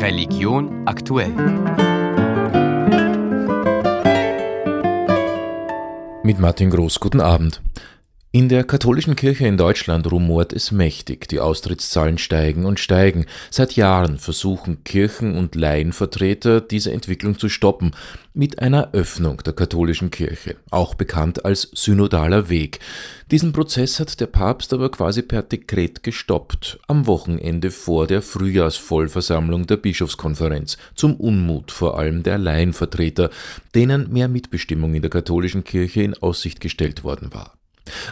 Religion aktuell. Mit Martin Groß, guten Abend. In der katholischen Kirche in Deutschland rumort es mächtig, die Austrittszahlen steigen und steigen. Seit Jahren versuchen Kirchen- und Laienvertreter, diese Entwicklung zu stoppen, mit einer Öffnung der katholischen Kirche, auch bekannt als synodaler Weg. Diesen Prozess hat der Papst aber quasi per Dekret gestoppt, am Wochenende vor der Frühjahrsvollversammlung der Bischofskonferenz, zum Unmut vor allem der Laienvertreter, denen mehr Mitbestimmung in der katholischen Kirche in Aussicht gestellt worden war.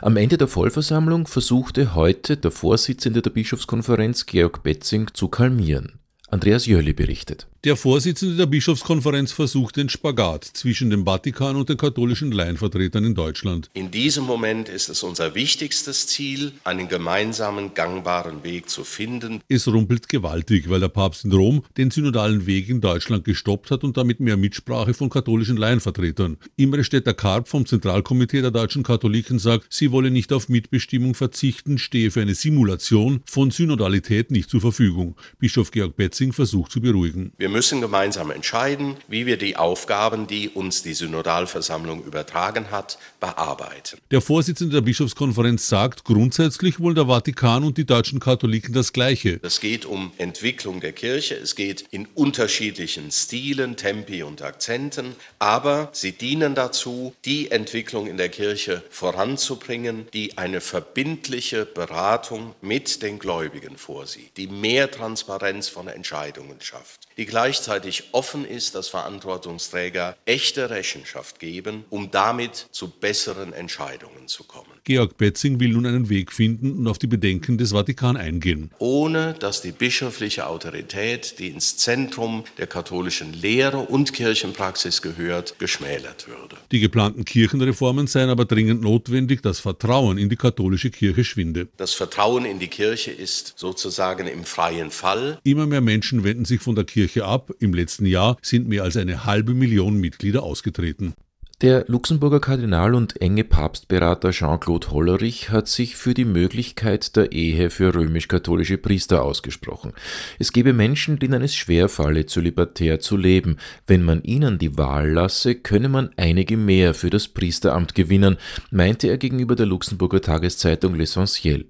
Am Ende der Vollversammlung versuchte heute der Vorsitzende der Bischofskonferenz Georg Betzing zu kalmieren. Andreas Jöli berichtet. Der Vorsitzende der Bischofskonferenz versucht den Spagat zwischen dem Vatikan und den katholischen Laienvertretern in Deutschland. In diesem Moment ist es unser wichtigstes Ziel, einen gemeinsamen gangbaren Weg zu finden. Es rumpelt gewaltig, weil der Papst in Rom den synodalen Weg in Deutschland gestoppt hat und damit mehr Mitsprache von katholischen Laienvertretern. Imre Stetter-Karp vom Zentralkomitee der deutschen Katholiken sagt, sie wolle nicht auf Mitbestimmung verzichten, stehe für eine Simulation von Synodalität nicht zur Verfügung. Bischof Georg Betzing versucht zu beruhigen. Wir müssen gemeinsam entscheiden, wie wir die Aufgaben, die uns die Synodalversammlung übertragen hat, bearbeiten. Der Vorsitzende der Bischofskonferenz sagt, grundsätzlich wollen der Vatikan und die deutschen Katholiken das Gleiche. Es geht um Entwicklung der Kirche, es geht in unterschiedlichen Stilen, Tempi und Akzenten, aber sie dienen dazu, die Entwicklung in der Kirche voranzubringen, die eine verbindliche Beratung mit den Gläubigen vorsieht, die mehr Transparenz von Entscheidungen schafft, die gleichzeitig offen ist, dass Verantwortungsträger echte Rechenschaft geben, um damit zu besseren Entscheidungen zu kommen. Georg Betzing will nun einen Weg finden und auf die Bedenken des Vatikan eingehen. Ohne dass die bischöfliche Autorität, die ins Zentrum der katholischen Lehre und Kirchenpraxis gehört, geschmälert würde. Die geplanten Kirchenreformen seien aber dringend notwendig, das Vertrauen in die katholische Kirche schwinde. Das Vertrauen in die Kirche ist sozusagen im freien Fall. Immer mehr Menschen wenden sich von der Kirche ab. Im letzten Jahr sind mehr als eine halbe Million Mitglieder ausgetreten. Der Luxemburger Kardinal und enge Papstberater Jean-Claude Hollerich hat sich für die Möglichkeit der Ehe für römisch-katholische Priester ausgesprochen. Es gebe Menschen, denen es schwerfalle, zölibatär zu leben. Wenn man ihnen die Wahl lasse, könne man einige mehr für das Priesteramt gewinnen, meinte er gegenüber der Luxemburger Tageszeitung L'Essentiel.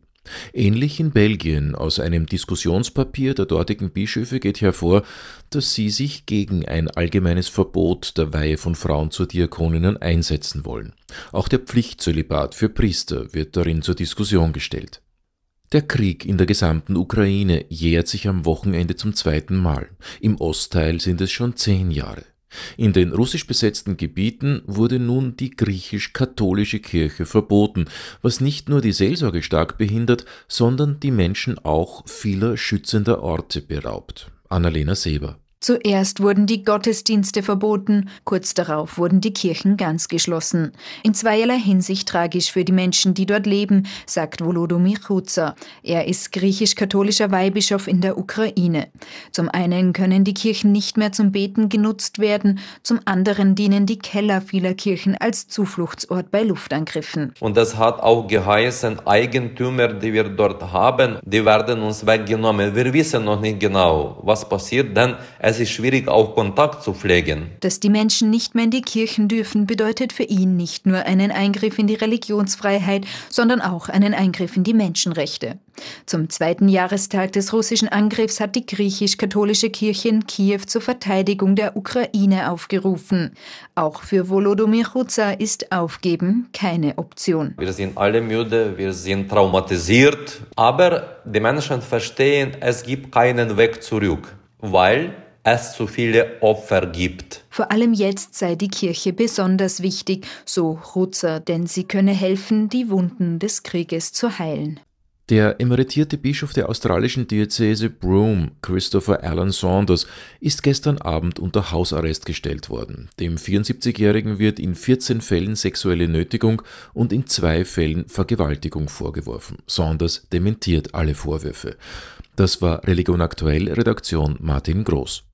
Ähnlich in Belgien. Aus einem Diskussionspapier der dortigen Bischöfe geht hervor, dass sie sich gegen ein allgemeines Verbot der Weihe von Frauen zu Diakoninnen einsetzen wollen. Auch der Pflichtzölibat für Priester wird darin zur Diskussion gestellt. Der Krieg in der gesamten Ukraine jährt sich am Wochenende zum zweiten Mal. Im Ostteil sind es schon zehn Jahre. In den russisch besetzten Gebieten wurde nun die griechisch-katholische Kirche verboten, was nicht nur die Seelsorge stark behindert, sondern die Menschen auch vieler schützender Orte beraubt. Annalena Seber Zuerst wurden die Gottesdienste verboten, kurz darauf wurden die Kirchen ganz geschlossen. In zweierlei Hinsicht tragisch für die Menschen, die dort leben, sagt Volodymyr Chuza. Er ist griechisch-katholischer Weihbischof in der Ukraine. Zum einen können die Kirchen nicht mehr zum Beten genutzt werden, zum anderen dienen die Keller vieler Kirchen als Zufluchtsort bei Luftangriffen. Und das hat auch geheißen, Eigentümer, die wir dort haben, die werden uns weggenommen. Wir wissen noch nicht genau, was passiert, denn es es ist schwierig, auch Kontakt zu pflegen. Dass die Menschen nicht mehr in die Kirchen dürfen, bedeutet für ihn nicht nur einen Eingriff in die Religionsfreiheit, sondern auch einen Eingriff in die Menschenrechte. Zum zweiten Jahrestag des russischen Angriffs hat die griechisch-katholische Kirche in Kiew zur Verteidigung der Ukraine aufgerufen. Auch für Volodymyr Chuza ist Aufgeben keine Option. Wir sind alle müde, wir sind traumatisiert, aber die Menschen verstehen, es gibt keinen Weg zurück, weil es zu viele Opfer gibt. Vor allem jetzt sei die Kirche besonders wichtig, so Rutzer, denn sie könne helfen, die Wunden des Krieges zu heilen. Der emeritierte Bischof der australischen Diözese Broome, Christopher Alan Saunders, ist gestern Abend unter Hausarrest gestellt worden. Dem 74-Jährigen wird in 14 Fällen sexuelle Nötigung und in zwei Fällen Vergewaltigung vorgeworfen. Saunders dementiert alle Vorwürfe. Das war Religion aktuell, Redaktion Martin Groß.